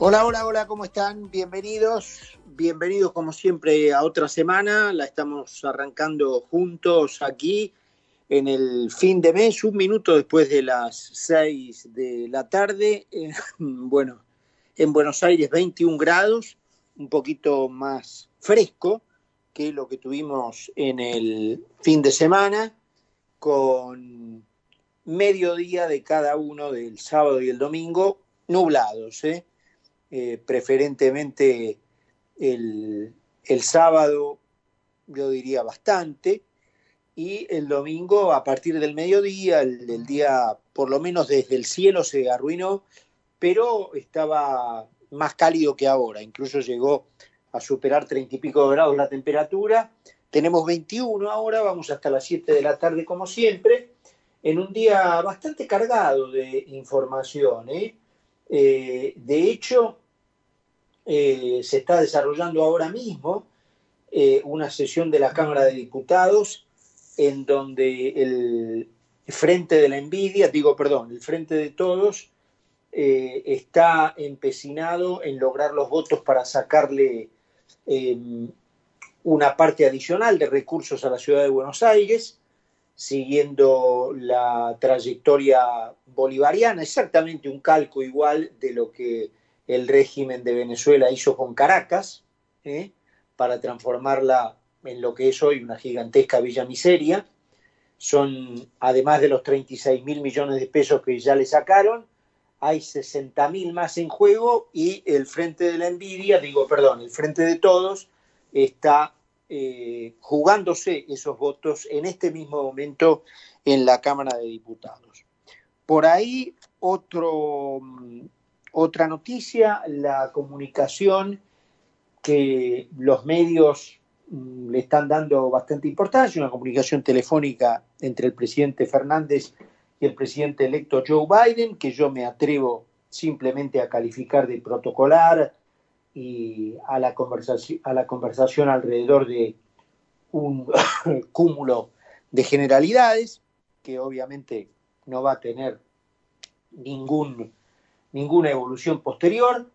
Hola, hola, hola, ¿cómo están? Bienvenidos, bienvenidos como siempre a otra semana. La estamos arrancando juntos aquí en el fin de mes, un minuto después de las seis de la tarde. Bueno, en Buenos Aires 21 grados, un poquito más fresco que lo que tuvimos en el fin de semana, con mediodía de cada uno del sábado y el domingo nublados, ¿eh? Eh, preferentemente el, sábado, yo diría bastante, y el domingo a partir del mediodía, el, día por lo menos desde el cielo se arruinó, pero estaba más cálido que ahora, incluso llegó a superar treinta y pico grados la temperatura. Tenemos 21 ahora, vamos hasta las 7 de la tarde como siempre, en un día bastante cargado de información. ¿eh? Eh, de hecho, eh, se está desarrollando ahora mismo eh, una sesión de la Cámara de Diputados en donde el Frente de la Envidia, digo, perdón, el Frente de Todos, está empecinado en lograr los votos para sacarle una parte adicional de recursos a la ciudad de Buenos Aires siguiendo la trayectoria bolivariana, exactamente un calco igual de lo que el régimen de Venezuela hizo con Caracas, ¿eh? para transformarla en lo que es hoy una gigantesca villa miseria. Son, además de los 36 mil millones de pesos que ya le sacaron, hay 60 mil más en juego y el Frente de la Envidia, digo, perdón, el Frente de Todos está eh, jugándose esos votos en este mismo momento en la Cámara de Diputados. Por ahí mm, otra noticia, la comunicación que los medios mm, le están dando bastante importancia, una comunicación telefónica entre el presidente Fernández y el presidente electo Joe Biden, que yo me atrevo simplemente a calificar de protocolar, y a la conversación, a la conversación alrededor de un cúmulo de generalidades que obviamente no va a tener ningún, ninguna evolución posterior.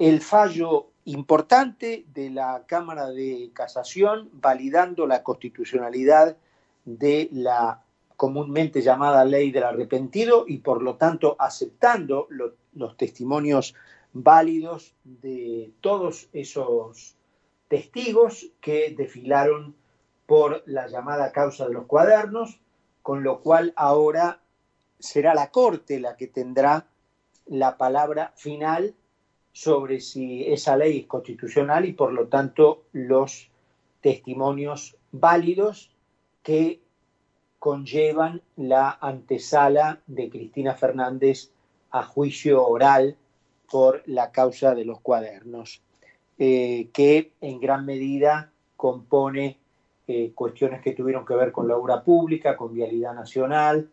El fallo importante de la Cámara de Casación validando la constitucionalidad de la comúnmente llamada ley del arrepentido y por lo tanto aceptando los testimonios válidos de todos esos testigos que desfilaron por la llamada causa de los cuadernos, con lo cual ahora será la Corte la que tendrá la palabra final sobre si esa ley es constitucional y por lo tanto los testimonios válidos que conllevan la antesala de Cristina Fernández a juicio oral por la causa de los cuadernos, eh, que en gran medida compone eh, cuestiones que tuvieron que ver con la obra pública, con vialidad nacional,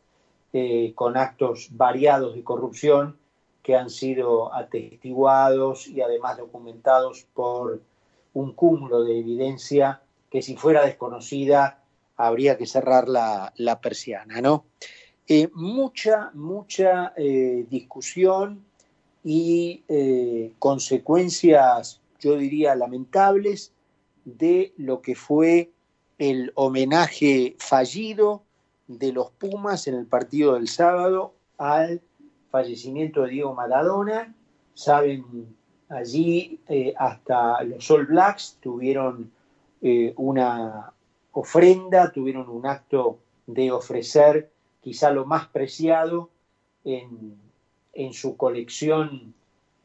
eh, con actos variados de corrupción que han sido atestiguados y además documentados por un cúmulo de evidencia que si fuera desconocida habría que cerrar la, persiana, ¿no? mucha, mucha discusión, y eh, consecuencias, yo diría, lamentables de lo que fue el homenaje fallido de los Pumas en el partido del sábado al fallecimiento de Diego Maradona. Saben, allí eh, hasta los All Blacks tuvieron eh, una ofrenda, tuvieron un acto de ofrecer quizá lo más preciado en en su colección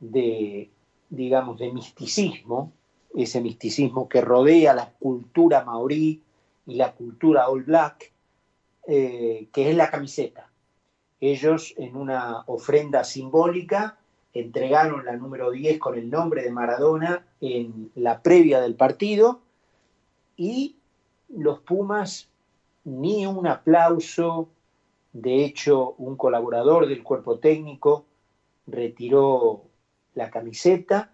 de, digamos, de misticismo, ese misticismo que rodea la cultura maorí y la cultura all black, eh, que es la camiseta. Ellos en una ofrenda simbólica entregaron la número 10 con el nombre de Maradona en la previa del partido y los Pumas ni un aplauso, de hecho, un colaborador del cuerpo técnico retiró la camiseta.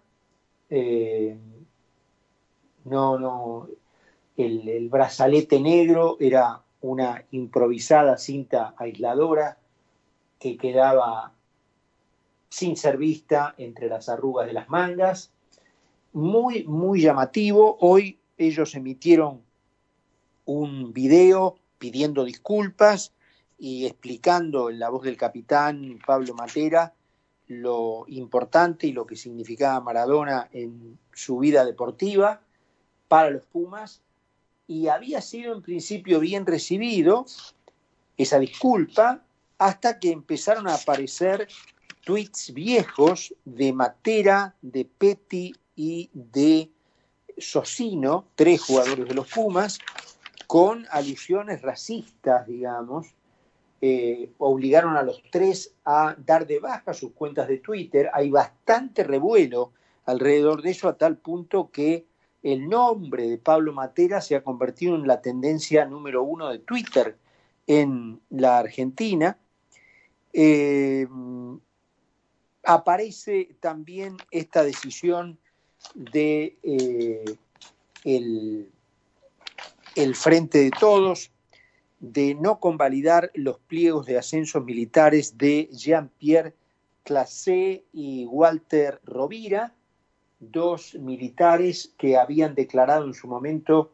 Eh, no, no, el, brazalete negro era una improvisada cinta aisladora que quedaba sin ser vista entre las arrugas de las mangas. Muy, muy llamativo. Hoy ellos emitieron un video pidiendo disculpas y explicando en la voz del capitán Pablo Matera lo importante y lo que significaba Maradona en su vida deportiva para los Pumas y había sido en principio bien recibido esa disculpa hasta que empezaron a aparecer tweets viejos de Matera, de Petty y de Socino, tres jugadores de los Pumas, con alusiones racistas, digamos, eh, obligaron a los tres a dar de baja sus cuentas de Twitter. Hay bastante revuelo alrededor de eso a tal punto que el nombre de Pablo Matera se ha convertido en la tendencia número uno de Twitter en la Argentina. Eh, aparece también esta decisión de eh, el Frente de Todos de no convalidar los pliegos de ascensos militares de Jean-Pierre Classé y Walter Rovira, dos militares que habían declarado en su momento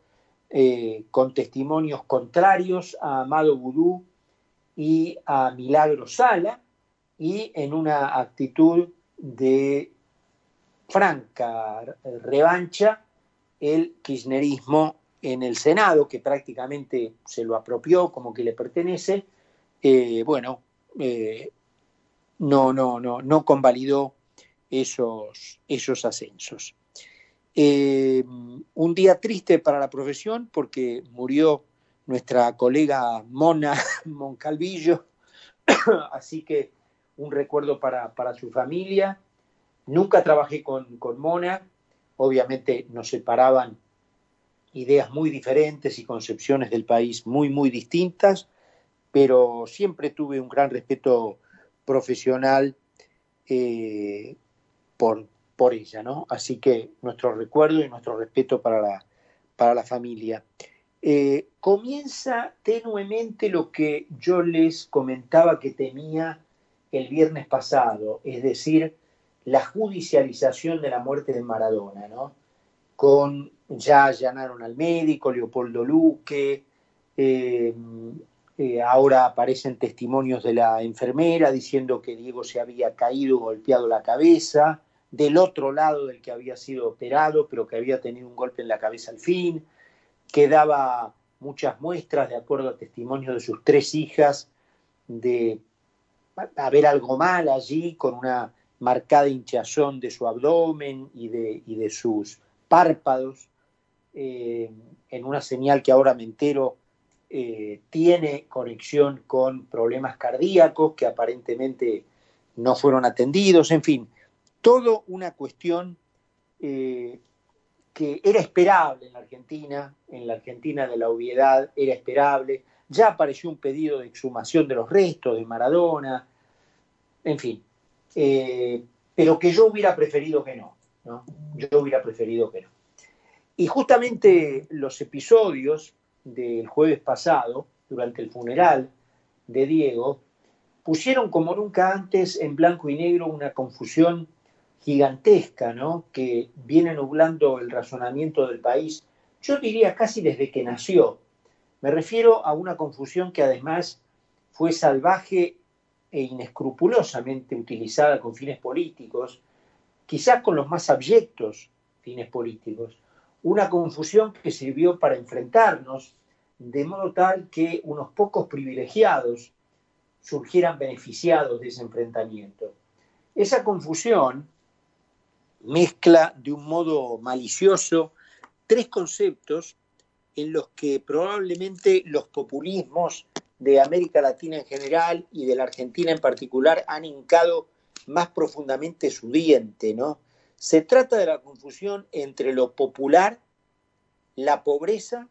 eh, con testimonios contrarios a Amado Boudou y a Milagro Sala, y en una actitud de franca revancha, el kirchnerismo en el Senado, que prácticamente se lo apropió como que le pertenece, eh, bueno, eh, no, no, no, no convalidó esos, esos ascensos. Eh, un día triste para la profesión porque murió nuestra colega Mona Moncalvillo, así que un recuerdo para, su familia. Nunca trabajé con, con Mona, obviamente nos separaban ideas muy diferentes y concepciones del país muy, muy distintas, pero siempre tuve un gran respeto profesional eh, por, por ella, ¿no? Así que nuestro recuerdo y nuestro respeto para la, para la familia. Eh, comienza tenuemente lo que yo les comentaba que temía el viernes pasado, es decir, la judicialización de la muerte de Maradona, ¿no? Con ya allanaron al médico, Leopoldo Luque, eh, eh, ahora aparecen testimonios de la enfermera diciendo que Diego se había caído, golpeado la cabeza, del otro lado del que había sido operado, pero que había tenido un golpe en la cabeza al fin, que daba muchas muestras, de acuerdo a testimonios de sus tres hijas, de haber algo mal allí, con una marcada hinchazón de su abdomen y de, y de sus párpados. Eh, en una señal que ahora me entero eh, tiene conexión con problemas cardíacos que aparentemente no fueron atendidos, en fin, todo una cuestión eh, que era esperable en la Argentina, en la Argentina de la obviedad era esperable, ya apareció un pedido de exhumación de los restos de Maradona, en fin, pero que yo hubiera preferido que no, ¿no? yo hubiera preferido que no. Y justamente los episodios del jueves pasado, durante el funeral de Diego, pusieron como nunca antes en blanco y negro una confusión gigantesca, ¿no? Que viene nublando el razonamiento del país, yo diría casi desde que nació. Me refiero a una confusión que además fue salvaje e inescrupulosamente utilizada con fines políticos, quizás con los más abyectos fines políticos una confusión que sirvió para enfrentarnos de modo tal que unos pocos privilegiados surgieran beneficiados de ese enfrentamiento. Esa confusión mezcla de un modo malicioso tres conceptos en los que probablemente los populismos de América Latina en general y de la Argentina en particular han hincado más profundamente su diente, ¿no? Se trata de la confusión entre lo popular, la pobreza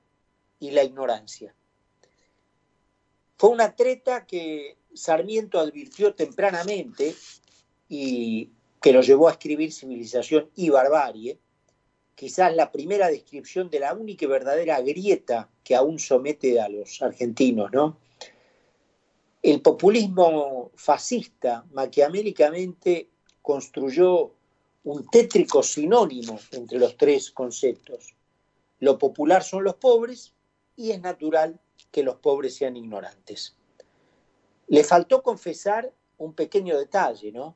y la ignorancia. Fue una treta que Sarmiento advirtió tempranamente y que lo llevó a escribir Civilización y Barbarie, quizás la primera descripción de la única y verdadera grieta que aún somete a los argentinos, ¿no? El populismo fascista maquiavélicamente construyó un tétrico sinónimo entre los tres conceptos. Lo popular son los pobres y es natural que los pobres sean ignorantes. Le faltó confesar un pequeño detalle, ¿no?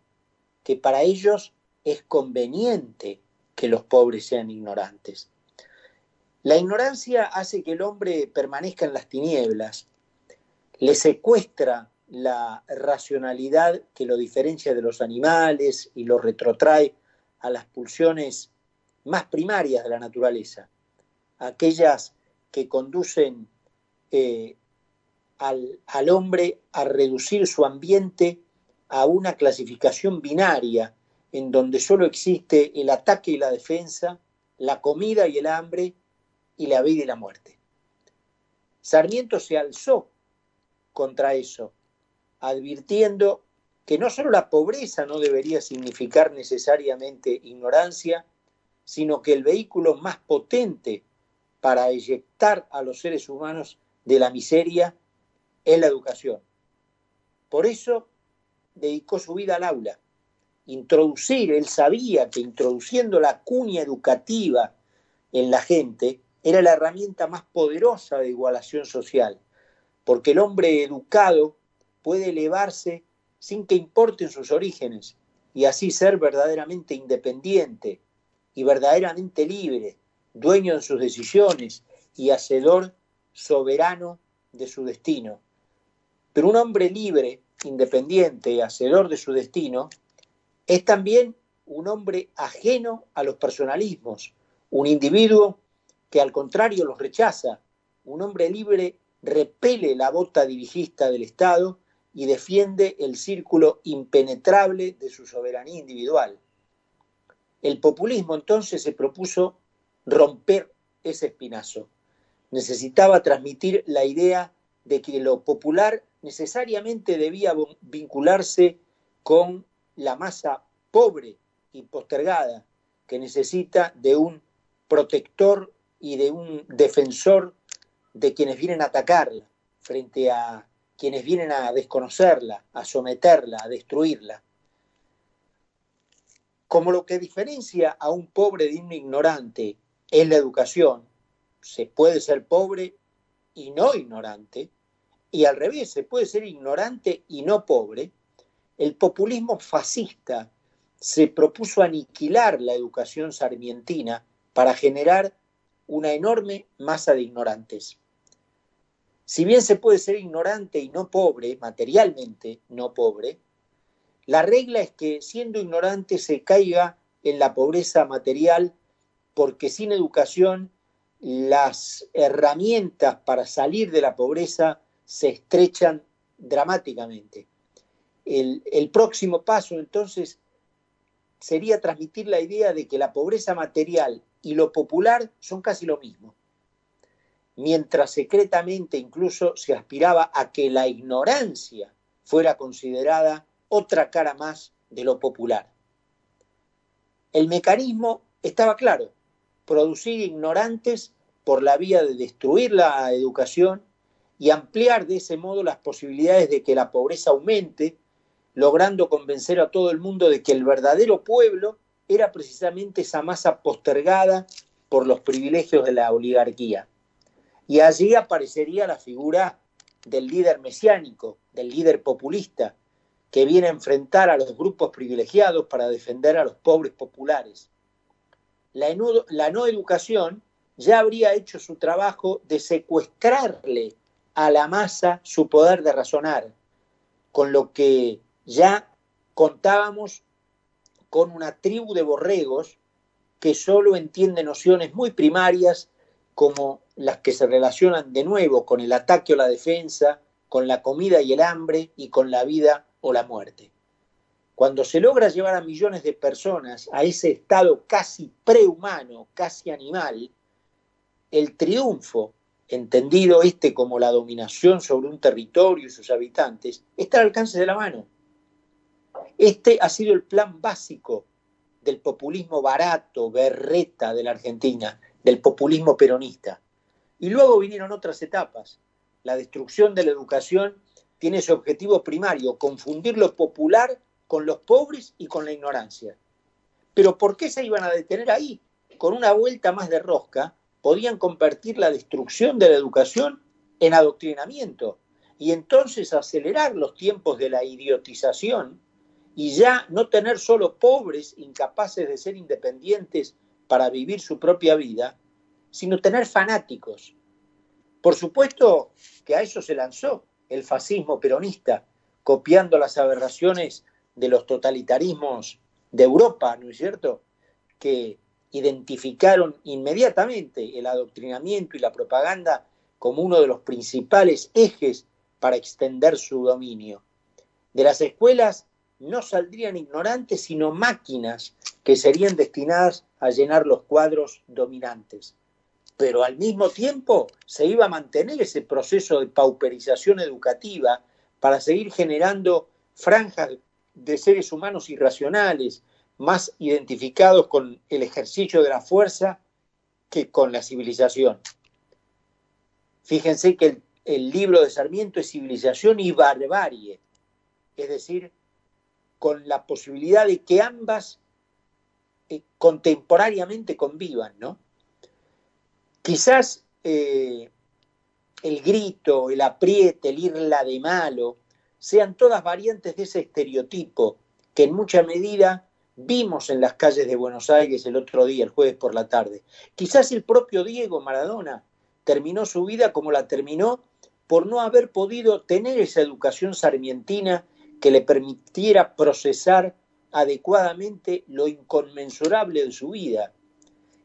Que para ellos es conveniente que los pobres sean ignorantes. La ignorancia hace que el hombre permanezca en las tinieblas, le secuestra la racionalidad que lo diferencia de los animales y lo retrotrae a las pulsiones más primarias de la naturaleza, aquellas que conducen eh, al, al hombre a reducir su ambiente a una clasificación binaria en donde solo existe el ataque y la defensa, la comida y el hambre y la vida y la muerte. Sarmiento se alzó contra eso, advirtiendo que no solo la pobreza no debería significar necesariamente ignorancia, sino que el vehículo más potente para eyectar a los seres humanos de la miseria es la educación. Por eso dedicó su vida al aula. Introducir, él sabía que introduciendo la cuña educativa en la gente era la herramienta más poderosa de igualación social, porque el hombre educado puede elevarse sin que importen sus orígenes y así ser verdaderamente independiente y verdaderamente libre, dueño de sus decisiones y hacedor soberano de su destino. Pero un hombre libre independiente y hacedor de su destino, es también un hombre ajeno a los personalismos, un individuo que al contrario los rechaza, un hombre libre repele la bota dirigista del Estado y defiende el círculo impenetrable de su soberanía individual. El populismo entonces se propuso romper ese espinazo. Necesitaba transmitir la idea de que lo popular necesariamente debía vincularse con la masa pobre y postergada que necesita de un protector y de un defensor de quienes vienen a atacarla frente a quienes vienen a desconocerla, a someterla, a destruirla. Como lo que diferencia a un pobre de un ignorante es la educación, se puede ser pobre y no ignorante, y al revés, se puede ser ignorante y no pobre, el populismo fascista se propuso aniquilar la educación sarmientina para generar una enorme masa de ignorantes. Si bien se puede ser ignorante y no pobre, materialmente no pobre, la regla es que siendo ignorante se caiga en la pobreza material porque sin educación las herramientas para salir de la pobreza se estrechan dramáticamente. El, próximo paso entonces sería transmitir la idea de que la pobreza material y lo popular son casi lo mismo, mientras secretamente incluso se aspiraba a que la ignorancia fuera considerada otra cara más de lo popular. El mecanismo estaba claro, producir ignorantes por la vía de destruir la educación y ampliar de ese modo las posibilidades de que la pobreza aumente, logrando convencer a todo el mundo de que el verdadero pueblo era precisamente esa masa postergada por los privilegios de la oligarquía. Y allí aparecería la figura del líder mesiánico, del líder populista, que viene a enfrentar a los grupos privilegiados para defender a los pobres populares. La la no educación ya habría hecho su trabajo de secuestrarle a la masa su poder de razonar, con lo que ya contábamos con una tribu de borregos que solo entiende nociones muy primarias como las que se relacionan de nuevo con el ataque o la defensa, con la comida y el hambre y con la vida o la muerte. Cuando se logra llevar a millones de personas a ese estado casi prehumano, casi animal, el triunfo entendido este como la dominación sobre un territorio y sus habitantes, está al alcance de la mano. Este ha sido el plan básico del populismo barato, berreta de la Argentina, del populismo peronista. Y luego vinieron otras etapas. La destrucción de la educación tiene su objetivo primario, confundir lo popular con los pobres y con la ignorancia. Pero ¿por qué se iban a detener ahí? Con una vuelta más de rosca, podían convertir la destrucción de la educación en adoctrinamiento y entonces acelerar los tiempos de la idiotización y ya no tener solo pobres incapaces de ser independientes para vivir su propia vida, sino tener fanáticos. Por supuesto que a eso se lanzó el fascismo peronista, copiando las aberraciones de los totalitarismos de Europa, ¿no es cierto? Que identificaron inmediatamente el adoctrinamiento y la propaganda como uno de los principales ejes para extender su dominio. De las escuelas no saldrían ignorantes, sino máquinas que serían destinadas a llenar los cuadros dominantes. Pero al mismo tiempo se iba a mantener ese proceso de pauperización educativa para seguir generando franjas de seres humanos irracionales, más identificados con el ejercicio de la fuerza que con la civilización. Fíjense que el, libro de Sarmiento es civilización y barbarie, es decir, con la posibilidad de que ambas eh, contemporáneamente convivan, ¿no? Quizás eh, el grito, el apriete, el irla de malo, sean todas variantes de ese estereotipo que en mucha medida vimos en las calles de Buenos Aires el otro día, el jueves por la tarde. Quizás el propio Diego Maradona terminó su vida como la terminó por no haber podido tener esa educación sarmientina que le permitiera procesar adecuadamente lo inconmensurable de su vida.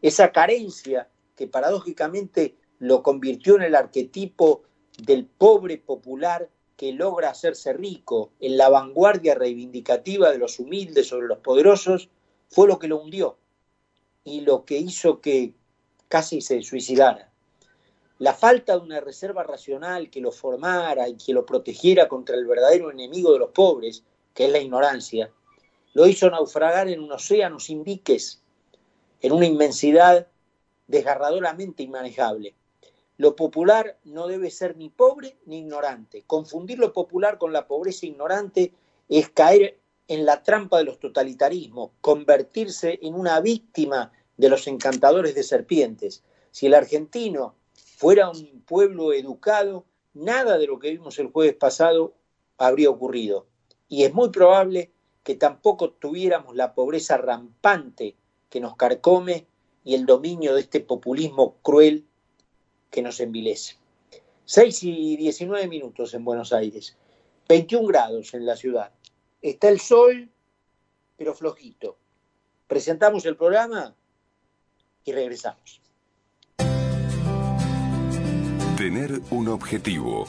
Esa carencia que paradójicamente lo convirtió en el arquetipo del pobre popular que logra hacerse rico en la vanguardia reivindicativa de los humildes sobre los poderosos, fue lo que lo hundió y lo que hizo que casi se suicidara. La falta de una reserva racional que lo formara y que lo protegiera contra el verdadero enemigo de los pobres, que es la ignorancia, lo hizo naufragar en un océano sin diques, en una inmensidad desgarradoramente inmanejable. Lo popular no debe ser ni pobre ni ignorante. Confundir lo popular con la pobreza ignorante es caer en la trampa de los totalitarismos, convertirse en una víctima de los encantadores de serpientes. Si el argentino fuera un pueblo educado, nada de lo que vimos el jueves pasado habría ocurrido. Y es muy probable que tampoco tuviéramos la pobreza rampante que nos carcome y el dominio de este populismo cruel que nos envilece. 6 y 19 minutos en Buenos Aires, 21 grados en la ciudad. Está el sol, pero flojito. Presentamos el programa y regresamos. Tener un objetivo.